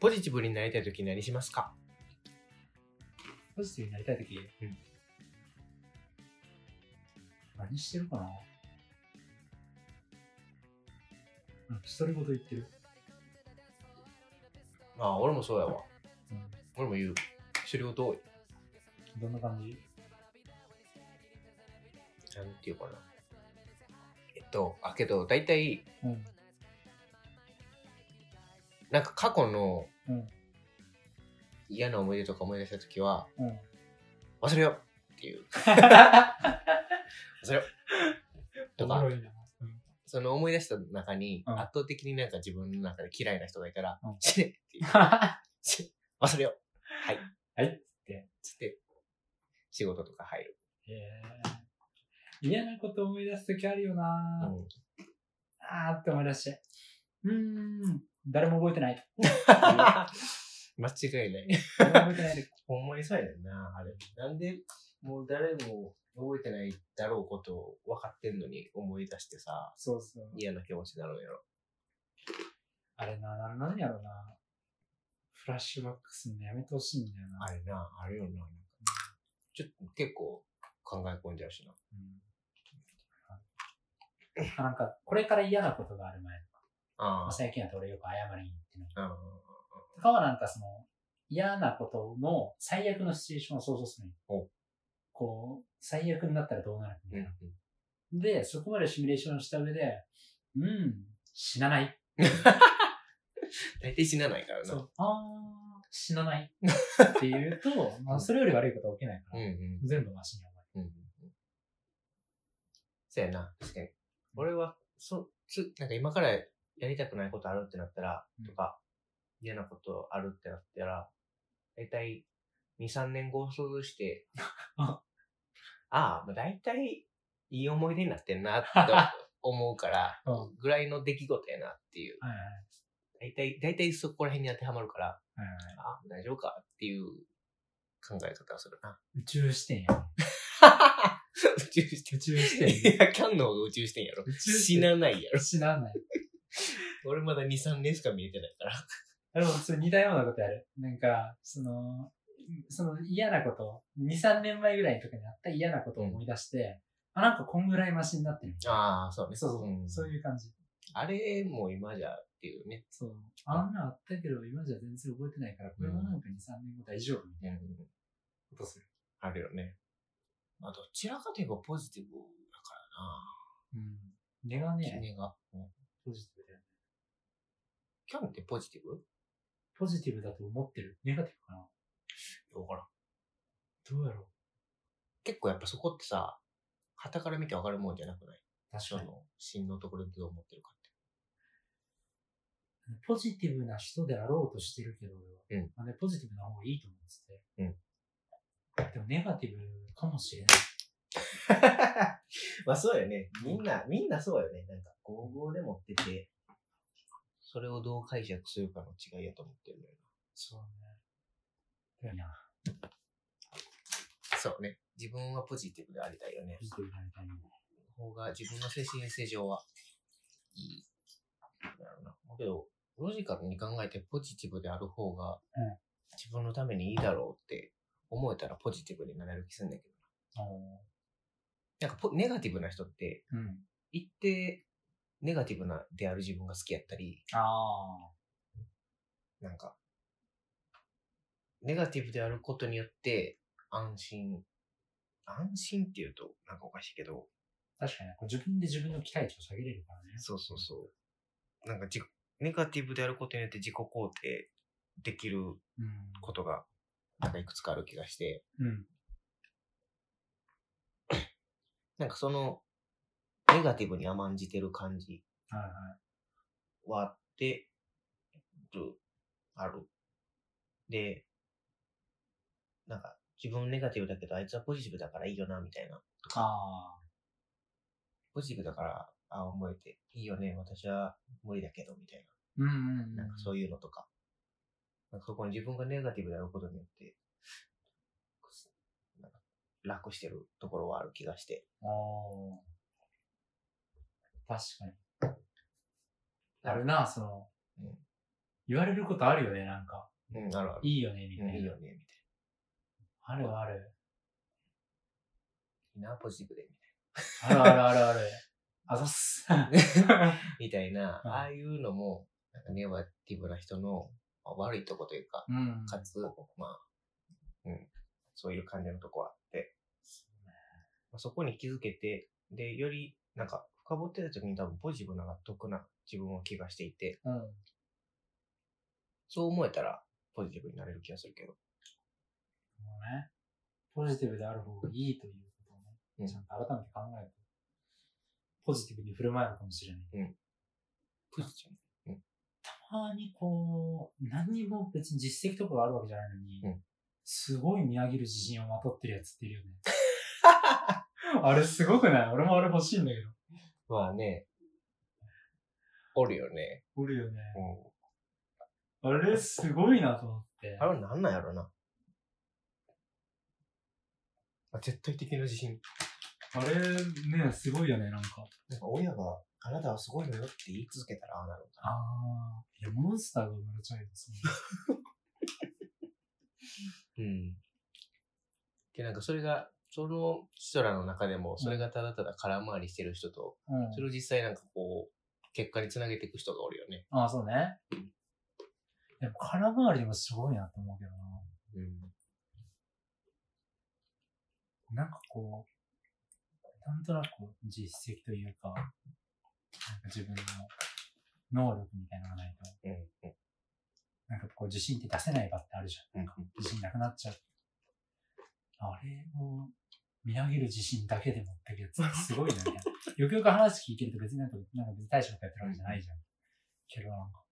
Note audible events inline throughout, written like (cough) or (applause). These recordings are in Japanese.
ポジティブになりたいとき何しますか？ポジティブになりたいとき、うん何してるかな？うん独り言言ってる。ああ、俺もそうやわ。うん。俺も言う。知ること多い。どんな感じ？なんていうかな。えっと、あ、けど、大体、うん。なんか過去のうん。嫌な思い出とか思い出したときは、うん。忘れようっていう。(laughs) 忘れよう。とかおもろ、いな。うん。その思い出した中に、うん圧倒的になんか自分の中で嫌いな人がいたら、うん死ねっていう。(laughs) し忘れよう。はい。はいっつって。つって、仕事とか入る。へえ。嫌なこと思い出すときあるよな、うんあーって思い出して。うーん。誰も覚えてない。(laughs) 間違いない。覚えてないで。(laughs) ほんまにそうやねんな、あれ。なんで、もう誰も覚えてないだろうことを分かってんのに思い出してさ、そうそう。嫌な気持ちになるんやろ。あれな、なんなんやろな。フラッシュバックするのやめてほしいんだよな。あれな、あるよな。ちょっと結構考え込んじゃうしな。うんあなんか、これから嫌なことがある前まああ、最近だと俺よく謝りに行ってるあ。うん。とかはなんかその、嫌なことの最悪のシチュエーションを想像するのこう、最悪になったらどうなるみたいな。うんで、そこまでシミュレーションした上で、うん、死なない。大体死なないからな。そう、あー、死なない。っていうと、(laughs) まあ、それより悪いことは起きないから、うんうん。全部マシに終わう。そうやな、確かに。俺は、そ、つ、なんか今からやりたくないことあるってなったら、うんとか、嫌なことあるってなったら、だいたい2、3年後を想像して、(laughs) ああだいたいいい思い出になってんな、と (laughs) 思うからう、ぐらいの出来事やなっていう。だいたい、だいたいそこら辺に当てはまるから、はいはい。ああ、大丈夫かっていう考え方をするな。宇宙視点や。(laughs) 宇宙して宇宙視点。いや、キャンの方が宇宙してんやろ。死なないやろ。死なない。(laughs) 俺まだ2、3年しか見えてないから。(laughs) でも、それ似たようなことやる。なんか、その、その嫌なこと、2、3年前ぐらいとかにあった嫌なことを思い出して、あ、なんかこんぐらいマシになってる。ああ、そうね。そうそう、んそういう感じ。あれも今じゃっていうね。そう。あんなあったけど、今じゃ全然覚えてないから、これもなんか2、3年後大丈夫みたいなことする。あるよね。まあ、どちらかといえばポジティブだからうん。根がな。ね、君が。うんポジティブだよね。キャンってポジティブ？ポジティブだと思ってる。ネガティブかな？わからん。どうやろう結構やっぱそこってさ、旗から見てわかるもんじゃなくない？確かに。その、芯のところでどう思ってるかって。ポジティブな人であろうとしてるけど、俺は。うんまあね、ポジティブな方がいいと思ってて。うんでも、ネガティブかもしれない。(laughs) まあそうよね。みんな、みんなそうよね。なんか、55で持ってて、それをどう解釈するかの違いやと思ってるのよそうね。いや、な。そうね。自分はポジティブでありたいよねポ。ジティブになりたいね。方が自分の精神衛生上はいい。なるな。だけど、ロジカルに考えてポジティブである方がうん、自分のためにいいだろうって思えたらポジティブになれる気するんだけど。おなんかポネガティブな人って、ーうん。一定ネガティブなである自分が好きやったり、あなんか、ネガティブであることによって安心、安心って言うとなんかおかしいけど、あ。確かに、こう自分で自分の期待値を下げれるからね。そうそうそう。なんかじ、ネガティブであることによって自己肯定できるうん。ことが、なんかいくつかある気がして、うん。なんかその、ネガティブに甘んじてる感じはいはい。はあってる、ある。で、なんか、自分ネガティブだけど、あいつはポジティブだからいいよな、みたいな。あポジティブだから、あ思えて、いいよね、私は無理だけど、みたいあ。うんうんうん。な。なんかそういうのとか。なんかそこに自分がネガティブであることによって、楽してるところはある気がして。ああ。確かに。あるな、その、うん言われることあるよね、なんか。うん、あるある。いいよね、みたいな。うんいいよね、みあるある。たいな。いいな、ポジティブで、みあるあるあるある。あざっす。たいな。みたいな、うんああいうのも、なんかネガティブな人のまあ悪いとこというか、うん。かつ、まあ、うん、そういう感じのとこあって、まあ、そこに気づけて、で、より、なんか、深掘ってた時に多分ポジティブな得な自分を気がしていて、うん。そう思えたらポジティブになれる気がするけど。もうね、ポジティブである方がいいということをね、うんちゃんと改めて考えると、ポジティブに振る舞えるかもしれない。ポジティたまにこう、何にも別に実績とかがあるわけじゃないのに、うんすごい見上げる自信をまとってるやつっているよね。(laughs) あれすごくない？俺もあれ欲しいんだけど。ブ。まあね、おるよね。おるよね。うん。あれすごいなと思って。あれはなんなんやろな。あ絶対的な自信。あれね、すごいよね、なんか。なんか親が、あなたはすごいのよって言い続けたらああなるんだああ。いや、モンスターが生まれちゃうよ、そん (laughs) うん。で、なんかそれが、その人らの中でも、それがただただ空回りしてる人と、な。うんそれを実際なんかこう、結果につなげていく人がおるよね。ああ、そうね。でも、空回りでもすごいなと思うけどな。うん。なんかこう、なんとなく実績というか、なんか自分の能力みたいなのがないと、うん。うん。なんかこう自信って出せない場ってあるじゃん。うん。自信なくなっちゃう。あれを見上げる自信だけで持ってくやつ (laughs) すごいね。よくよく話聞いてると別になんか、なんか別に大したことやってるわけじゃないじゃん。けどなんか、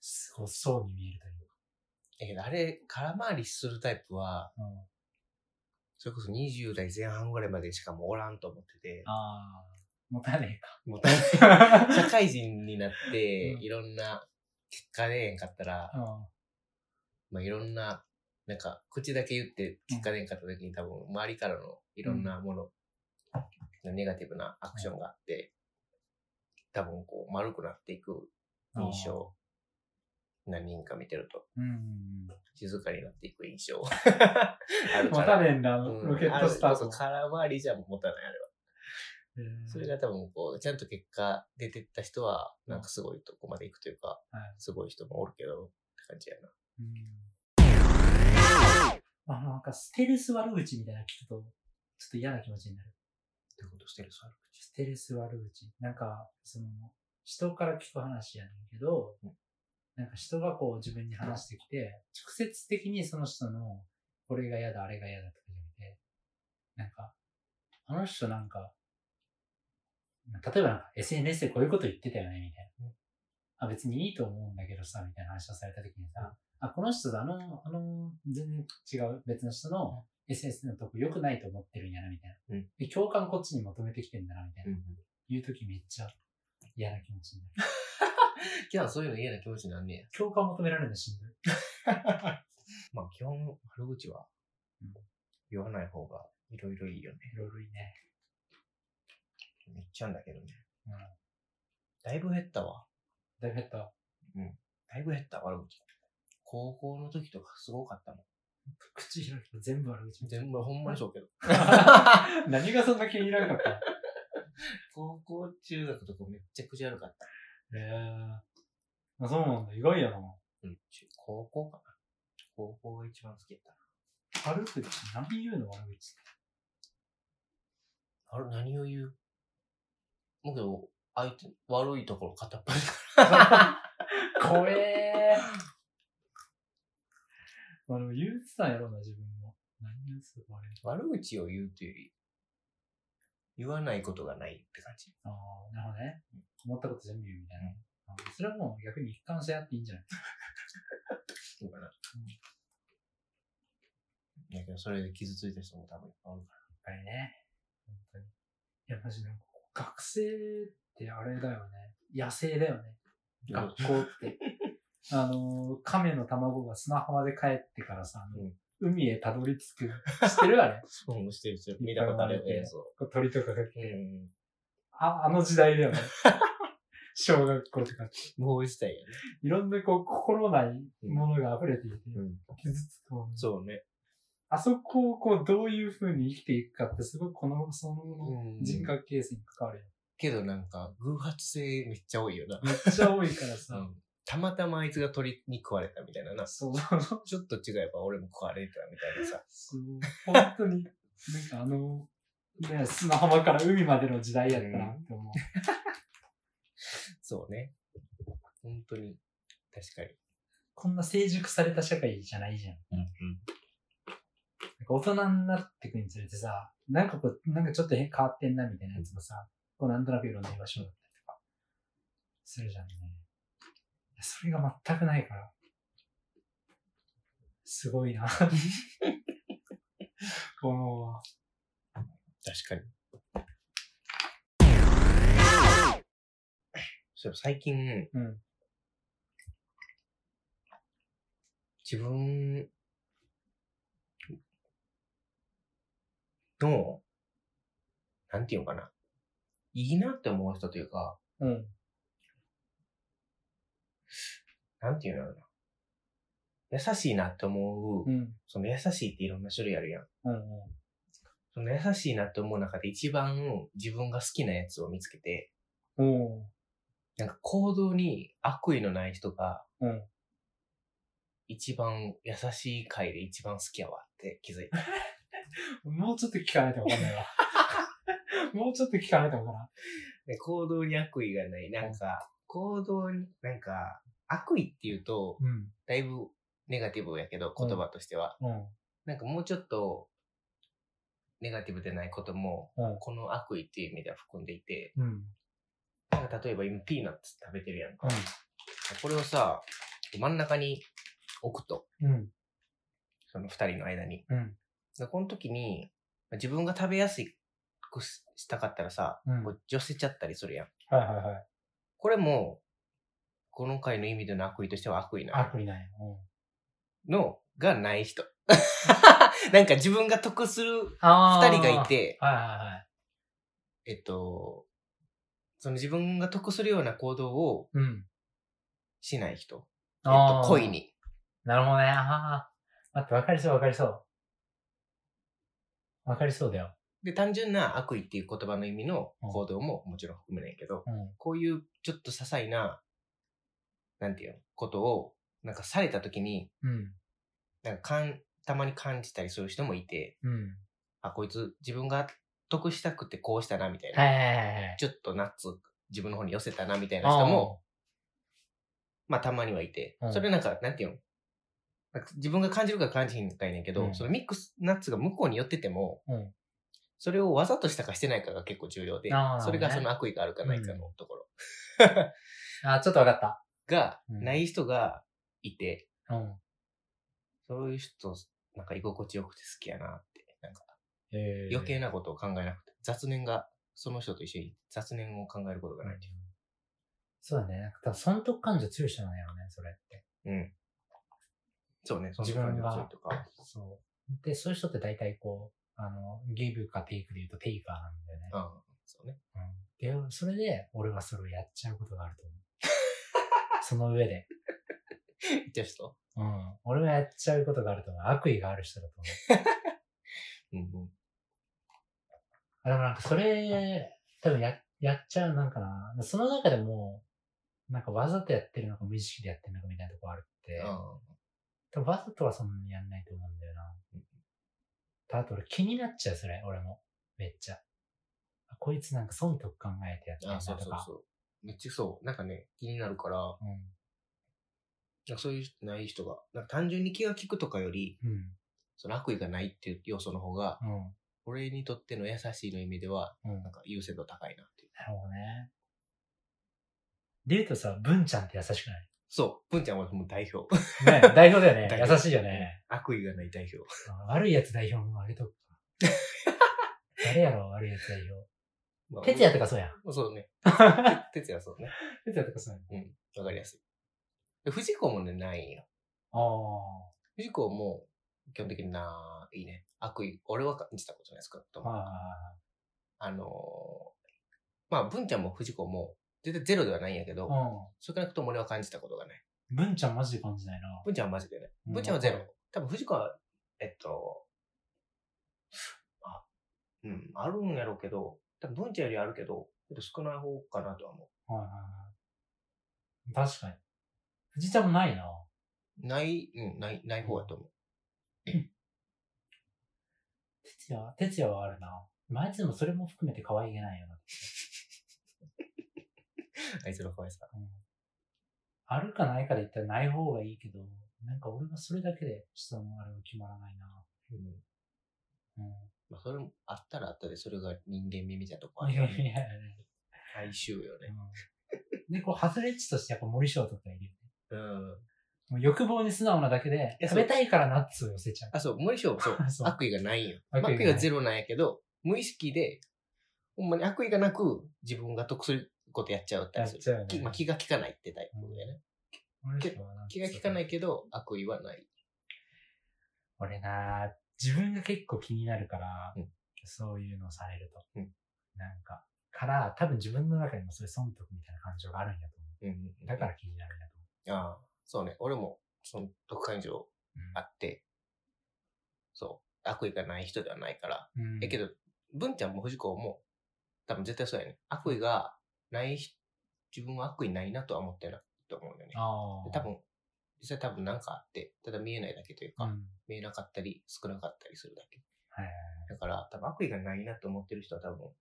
すごそうに見えるというえけど、あれ、空回りするタイプは、か。うん。それこそ20代前半ぐらいまでしかもうおらんと思ってて、ああ、もたねえか。もう大社会人になってう、んいろんな結果出へんかったら、うん。まあいろんな、なんか、口だけ言って結果出へんかった時に多分、周りからのいろんなもの、ネガティブなアクションがあって、多分こう、丸くなっていく印象、何人か見てると、うんうん静かになっていく。印象あうん。もるか。ら。たねんだ、うんロケットスタート。空回りじゃ持たない、あれは。それが多分こう、ちゃん。と結果出てった人は、なん。かすごいとこまで行くというか、はいすごい人もおるけど、って感じやな。うんあなんかステルス悪口みたいなの聞くと、ちょっと嫌な気持ちになる。どういうことしてるそれステルス悪口。なんか、その、人から聞く話やねんけど、うんなんか人がこう自分に話してきて、直接的にその人の、これが嫌だ、あれが嫌だとかじゃなくて、なんか、あの人なんか、例えばなんか SNS でこういうこと言ってたよね、みたいな。あ、別にいいと思うんだけどさ、みたいな話をされた時にさ、あ、この人とあの、あの、全然違う別の人の SNS のとこ良くないと思ってるんやな、みたいな。うんで共感こっちに求めてきてんだな、みたいな。ん。言う時めっちゃ嫌な気持ちになる。(laughs) 今日そういうの嫌な気持ちになんねや。共感求められるのしんどい。(laughs) まあ基本、悪口はうん言わない方がいろいろいいよね。いろいろいいね。めっちゃんだけどね。うん。だいぶ減ったわ。だいぶ減った。だいぶ減った、悪口。高校の時とかすごかったもん。口開くと全部悪口みたい全部、ほんまにそうけど。な。(laughs) 何がそんな気に入らなかった？(laughs) 高校、中学とかめっちゃくちゃ悪かった。へえあ、そうなんだ。意外やな。うん、中高校かな。高校が一番好きやったな。悪口何言うの？悪口。あれ、何を言う？もうけど、相手、悪いところ片っ端から。(laughs) 怖えー。まあでも言うてたんやろな、自分も。何言うてたかあれ。悪口を言うというより、言わないことがないって感じ。ああ、なるほどね。思ったこと全部言うみたいな。あそれはもう逆に一貫性あっていいんじゃないそうかな。だけど、それで傷ついた人も多分いっぱいおるかやっぱりね。本当に。いや、マジなんか、学生ってあれだよね。野生だよね。学校って。あの、亀の卵が砂浜で帰ってからさ、うん海へたどり着く。知ってるあれ (laughs) そうしてる人見たことある映像。鳥とかが来うて。ん。あ、あの時代だよね。(laughs) 小学校とかって。無法地帯やね。いろんなこう、心ないものが溢れていて、うん。傷つくもの。そうね。あそこをこう、どういう風に生きていくかって、すごくこの、そのうん人格形成に関わるよ。けどなんか、偶発性めっちゃ多いよな。めっちゃ多いからさ、(laughs) うん。たまたまあいつが鳥に食われたみたいなな。そう、ちょっと違えば俺も食われたみたいなさ。そう、本当に、なんかあの、ね、砂浜から海までの時代やったなって思う。そうね。本当に。確かに。こんな成熟された社会じゃないじゃん。うん。なんか大人になっていくにつれてさ、なんかこう、なんかちょっと変変わってんなみたいなやつもさ、こうなんとなくいろんな居場所だったりとか、するじゃんね。それが全くないから、すごいな。(laughs) こ確かに。そう最近、う、うん、自分の、なんていうのかな。いいなって思う人というか、うん、なんていうのかな。優しいなって思う、うん、その優しいっていろんな種類あるやん。うん、その優しいなって思う中で一番自分が好きなやつを見つけて、うん、うん、なんか行動に悪意のない人がうん。一番優しい回で一番好きやわって気づいた。(laughs) もうちょっと聞かないとわかんないわ。(laughs) もうちょっと聞かないとわからん。で行動に悪意がない。なんか、行動に、なんか、悪意っていうと、うん、だいぶネガティブやけど、言葉としては。うん、なんかもうちょっと、ネガティブでないことも、うん、この悪意っていう意味では含んでいて、うん、なんか例えば今ピーナッツ食べてるやんか。うこれをさ、真ん中に置くと、その二人の間に。うん、でこの時に、自分が食べやすくしたかったらさ、うんこう寄せちゃったりするやん。はいはいはい。これも、この回の意味での悪意としては悪意な悪意ない。うん。のがない人。(laughs) なんか自分が得するあ二人がいて、はいはいはい。えっと、その自分が得するような行動をうん。しない人。えっあーと、恋。に。なるほどね。ああ。待って、わかりそうわかりそう。わかりそうだよ。で、単純な悪意っていう言葉の意味の行動ももちろん含めないけど、うん。こういうちょっと些細な、なんていうの、ことを、なんかされた時に、うん。なんかかん、たまに感じたりする人もいて、うん。あ、こいつ自分が得したくてこうしたな、みたいな。はいはいはいはい。ちょっとナッツ自分の方に寄せたな、みたいな人も、まあたまにはいてう、んそれなんか、なんていうの？なんか自分が感じるか感じひんかいねんけど、うんそのミックスナッツが向こうに寄ってても、うん。それをわざとしたかしてないかが結構重要であー、それがその悪意があるかないかのところあ、ちょっとわかった。が、うんない人がいて、うん。そういう人、なんか居心地よくて好きやなって、なんかえ余計なことを考えなくて、雑念が、その人と一緒に雑念を考えることがないという。そうだね。なんか多分損得感情強い人なんやろね、それって。うん。そうね、その自分が感情強いとか。そう。で、そういう人って大体こう、あの、ギブかテイクで言うとテイカーなんだよね。ああ、そうね。うん。で、それで、俺はそれをやっちゃうことがあると思う。その上で。言ってる人？うん。俺はやっちゃうことがあると思う。悪意がある人だと思う。(laughs) うんうん。あでもなんかそれ、多分や、やっちゃうなんかな。その中でも、なんかわざとやってるのか無意識でやってるのかみたいなとこあるって。あ多分わざとはそんなにやんないと思うんだよな。あと俺気になっちゃう、それ、俺も。めっちゃ。あこいつなんか損得考えてやってあ、ああるなとか。そうそうそう。めっちゃそう。なんかね、気になるから、なんかそういうない人が、なんか単純に気が利くとかより、うん。うん。その悪意がないっていう要素の方が、うん。俺にとっての優しいの意味では、うん。なんか優先度高いなっていう。なるほどね。で言うとさ、文ちゃんって優しくない？そう。文ちゃんはもう代表。ね代表だよね。(laughs) 優しいよね。悪意がない代表。悪いやつ代表もあげとくか。(laughs) 誰やろ、悪いやつ代表。まあ哲也とかそうやん。そうね。(laughs) 哲也そうね。哲也とかそうやん。うん。わかりやすい。で藤子もね、ないんよ。あ藤子も、基本的にな、いいね。悪意、俺は感じたことないですかとあ。思う。はあのーまあ、文ちゃんも藤子も、絶対ゼロではないんやけど、う少なくとも俺は感じたことがない。ん。文ちゃんマジで感じないな。文ちゃんはマジでね。うん文ちゃんはゼロ。多分藤子は、えっと、あ、うん、あるんやろうけど、多分文ちゃんよりあるけど、ちょっと少ない方かなとは思はいはいはい。確かに。藤ちゃんもないな。う。ない、うん、ない、ない方やと思う。哲也は、哲也はあるな。あいつでもそれも含めて可愛げないよな。(laughs) あいつの可愛さ。うん。あるかないかで言ったらない方がいいけど、なんか俺はそれだけでちょっとあれは決まらないな。うん。うん。まあ、それもあったらあったで、それが人間味みたいなとこあいるよね。やいやいや哀愁よね。うん。で、こう、外れ値としてやっぱ森翔とかいるよね。うん。もう欲望に素直なだけで、や食べたいからナッツを寄せちゃう。あ、そう、無理しよう、(laughs) そうそう悪意がないんよ。悪意悪意がゼロなんやけど、無意識で、ほんまに悪意がなく自分が得することやっちゃうったりすねきまあ、気が利かないってタイプだよね。森翔はなん気が利かないけど、悪意はない。俺な自分が結構気になるから、うんそういうのされると。うんなんか、から、多分自分の中にもそういう損得みたいな感情があるんやと思うんうんう。だから気になるんやとああ、そうね。俺も、その得感情思う。あって、そう、悪意がない人ではないから。うん。えけど、文ちゃんも藤子も、多分絶対そうやね。悪意がない人、自分は悪意ないなとは思ってないと思うんだよね。ああ。で多分、実際多分なんかあって、ただ見えないだけというか、うん。見えなかったり、少なかったりするだけ。はいはいだから、多分悪意がないなと思ってる人は多分、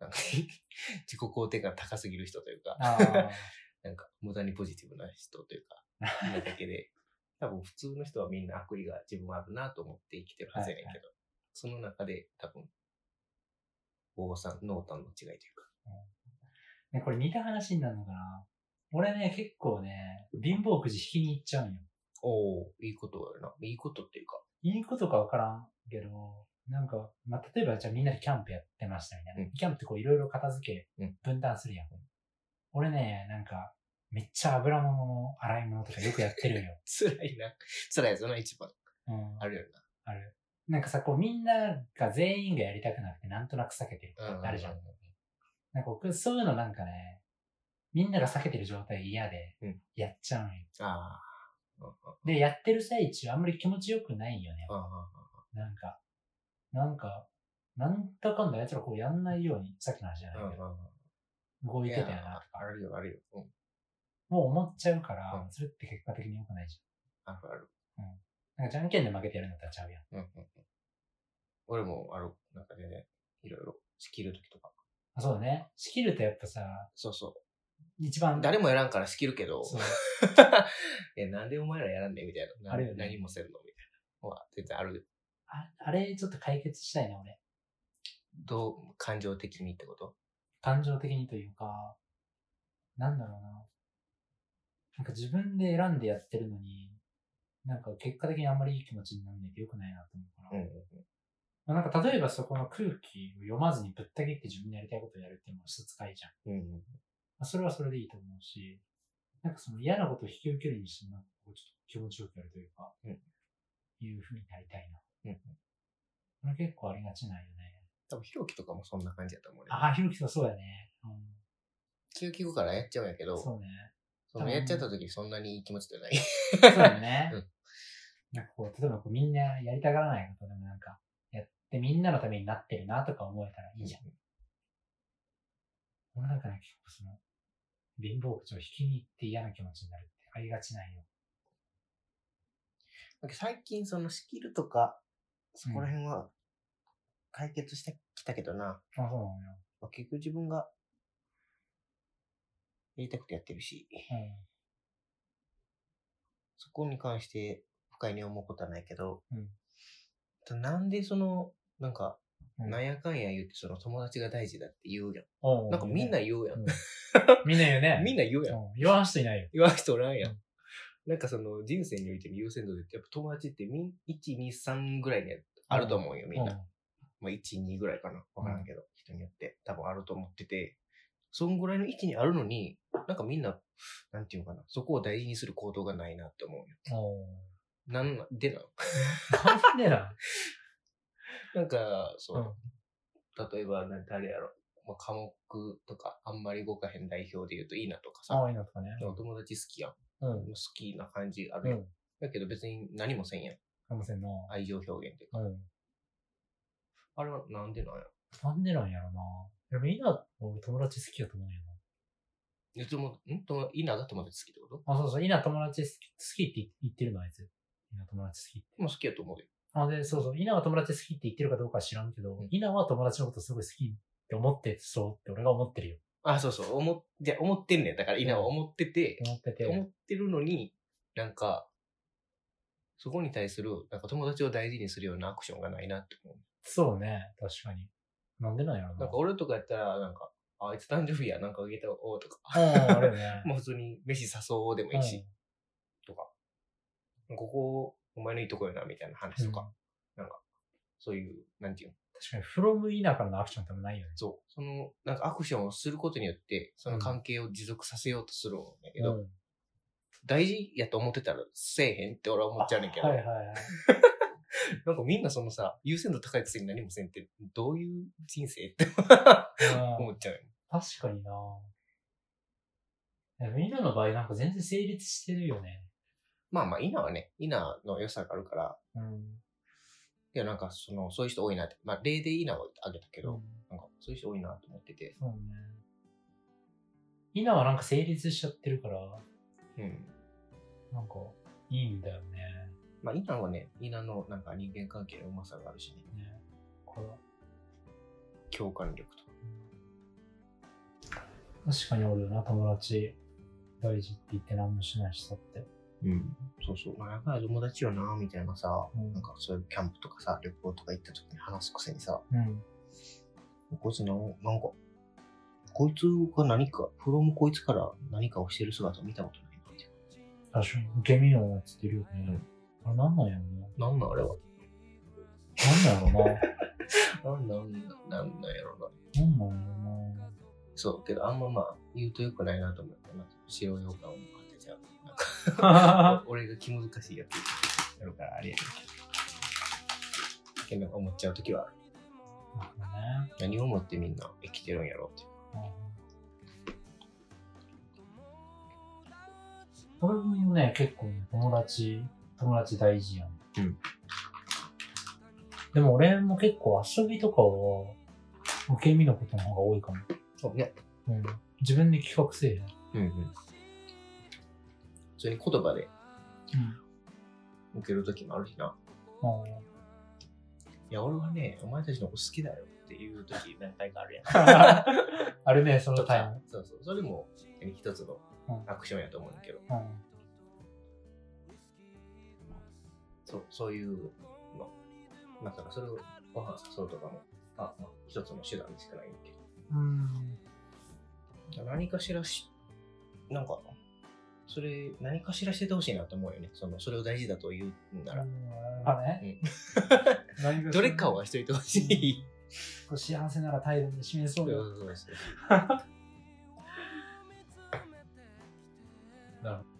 なんか (laughs) 自己肯定感高すぎる人というか、あ (laughs) なんか無駄にポジティブな人というか、なだけで、(laughs) 多分普通の人はみんな悪意が自分はあるなと思って生きてるはずやねんけど、はいその中で多分、王さん、濃淡の違いというか、あ。ね、これ似た話になるのかな俺ね、結構ね、貧乏くじ引きに行っちゃうんよ。おおいいことやな。いいことっていうか、いいことかわからんけど、なんか、まあ、例えばじゃあみんなでキャンプやってましたみたいな。うんキャンプってこういろいろ片付けうん、分担するやん。俺ね、なんか、めっちゃ油物の洗い物とかよくやってるんよ。(laughs) 辛いな。辛いやつな、一番。うん。あるよある。なんかさ、こうみんなが全員がやりたくなくてなんとなく避けてるとな。かってあるじゃんなんか僕そういうのなんかね、みんなが避けてる状態嫌でうん、やっちゃうんよ。ああ。うんうんで、やってる最中あんまり気持ちよくないよね。うんうんなんか、なんか、なんだかんだ奴らこうやんないように、さっきの話じゃないけど、うんうん動いてたよなとか、あるよ、あるよ。うん。もう思っちゃうから、うんそれって結果的に良くないじあるある。ゃん。うん。なんかじゃんけんで負けてやるんだったらちゃうやん。うんうんうん。俺も、ある、なんかね、いろいろ、仕切るときとか。あそうだね。仕切るとやっぱさ、そうそ一番、う。誰もやらんから仕切るけど。(laughs) え、なんでお前らやらんねんみたいな。なあるよね何もせんのみたいな。は、全然ある。ああれ、ちょっと解決したいな、俺。どう、感情的にってこと？感情的にというか、なんだろうな。なんか自分で選んでやってるのに、なんか結果的にあんまりいい気持ちにならないと良くないなと思うから。うんうんうん。まあなんか例えばそこの空気を読まずにぶった切って自分でやりたいことをやるっていうのは質使いじゃん。うんうん。まあ、それはそれでいいと思うし、なんかその嫌なことを引き受けるにしてもなんかこうちょっと気持ちよくやるというか、うんいう風になりたいな。うんうん。これ結構ありがちなんよね。多分、ひろきとかもそんな感じやと思うね。ああ、ひろきさんそうだね。う気が利くからやっちゃうんやけん。ど、そうね。そのやっちゃった時そんなにいい気持ちじゃない。そうだね。うんなんかこう、例えばこうみんなやりたがらないことでもなんか、やってみんなのためになってるなとか思えたらいいじゃん。俺なんかね、結構その、貧乏口を引きに行って嫌な気持ちになるってありがちなんよ。なんか最近その仕切るとか、そこら辺は解決してきたけどな。あ、そうなのよ。まあ、結局自分がやりたくてやってるし、うん。そこに関して不快に思うことはないけど、うんなんでその、なんか、うんなんやかんや言ってその友達が大事だって言うやん。なんかみんな言うやん。うん (laughs) みんな言うね。みんな言うやん。うん言わん人いないよ。言わん人おらんやん。うんなんかその人生においての優先度でやっぱ友達ってみん1、2、3ぐらいにあると思うよ、みんな。まあ1、2ぐらいかな。わからんけど、人によって多分あると思ってて、そんぐらいの位置にあるのに、なんかみんな、なんていうのかな、そこを大事にする行動がないなって思うよ。なんでなのなんでな。なんか、そう、例えば、な誰やろ。まあ、科目とかあんまり動かへん代表で言うといいなとかあさ、あ、いいのとかね。お友達好きやん。うん。好きな感じあるやん。うん。だけど別に何もせんやん。かもせんな。愛情表現っていうか。うん。あれはなんでなんやなんでなんやろな。でもいいな、俺友達好きやと思うんやいつも、ん？と、いいなが友達好きってこと？な。あ、そうそう、いいな友達好き好きって言ってるのあいつ。いいな友達好きって。もう好きやと思うよ。あ、で、そうそう、イナは友達好きって言ってるかどうかは知らんけど、うんイナは友達のことすごい好きって思ってそうって俺が思ってるよ。あ、そうそう、思っ、じゃ思ってんねん。だから、いいなは思ってて、思ってて。思ってるのに、なんか、そこに対する、なんか友達を大事にするようなアクションがないなって思う。そうね、確かに。なんでなんやろな。なんか俺とかやったら、なんか、ああいつ誕生日や、なんかあげたおうとか、うん、あれよね。(laughs) もう普通に飯誘おうでもいいし、とか、ここ、お前のいいとこよな、みたいな話とか、なんか、そういう、なんていうの、確かに、フロムイナからのアクションってないよね。そう、その、なんかアクションをすることによって、その関係を持続させようとするんだけど、うん大事やと思ってたらせえへんって俺は思っちゃうねんけど、はいはいはい。(laughs) なんかみんなそのさ、優先度高いくせに何もせんって、どういう人生って思うんっちゃうよね。確かになでもイナの場合なんか全然成立してるよね。まあまあ、イナはね、イナの良さがあるから、うん。いやなんかその、そういう人多いなって、まあ例でイナをあげたけど、うんなんかそういう人多いなと思ってて、そうね。イナはなんか成立しちゃってるから、うん。なんか、いいんだよね。まあイナはね、イナのなんか人間関係のうまさがあるしね、ね。これは共感力と。確かにおるよな、友達。大事って言って何もしない人って。うん。そうそう。まあ、やっぱり友達よな、みたいなさ、うんなんかそういうキャンプとかさ、旅行とか行った時に話すくせにさ、うん。こいつな、なんか、こいつが何か、フロムこいつから何かをしてる姿を見たことないな、みたい確かに、受け身のやつってるよね。うんあれなんなんやろな。なんなんあれは。な。なんなんやろ (laughs) なんなん、なんなんやろな。な。なんなんやろそう、けどあんままあ、言うとよくないなと思って、なんか、白ようかんを (laughs) 俺が気難しいやつやるからあれやけど。なんか思っちゃうときはある。ね。何を思ってみんな生きてるんやろうって。俺もね、結構ね、友達、友達大事やん。うん。でも俺も結構遊びとかは、受け身のことの方が多いかも。そうね。うん。自分で企画せえへん。うんうん。それに言葉でうん。受けるときもあるしな。いや、俺はね、お前たちのこと好きだよっていうとき何回かあるやん。(laughs) あれね、(laughs) そのとタイム。かそうそう。それも一つのうんアクションやと思うんだけど、うん。そう、そういうの。まさかそれをご飯誘うとかも、あ、まあ、一つの手段でしかないんだけうん。ど。何かしらし、なんか、それ、何かしらしててほしいなと思うよね。その、それを大事だと言うんなら。あね。何が (laughs) (laughs) どれかはしといてほしい。こう幸せなら態度で示そうよ。そうそうそうなるほど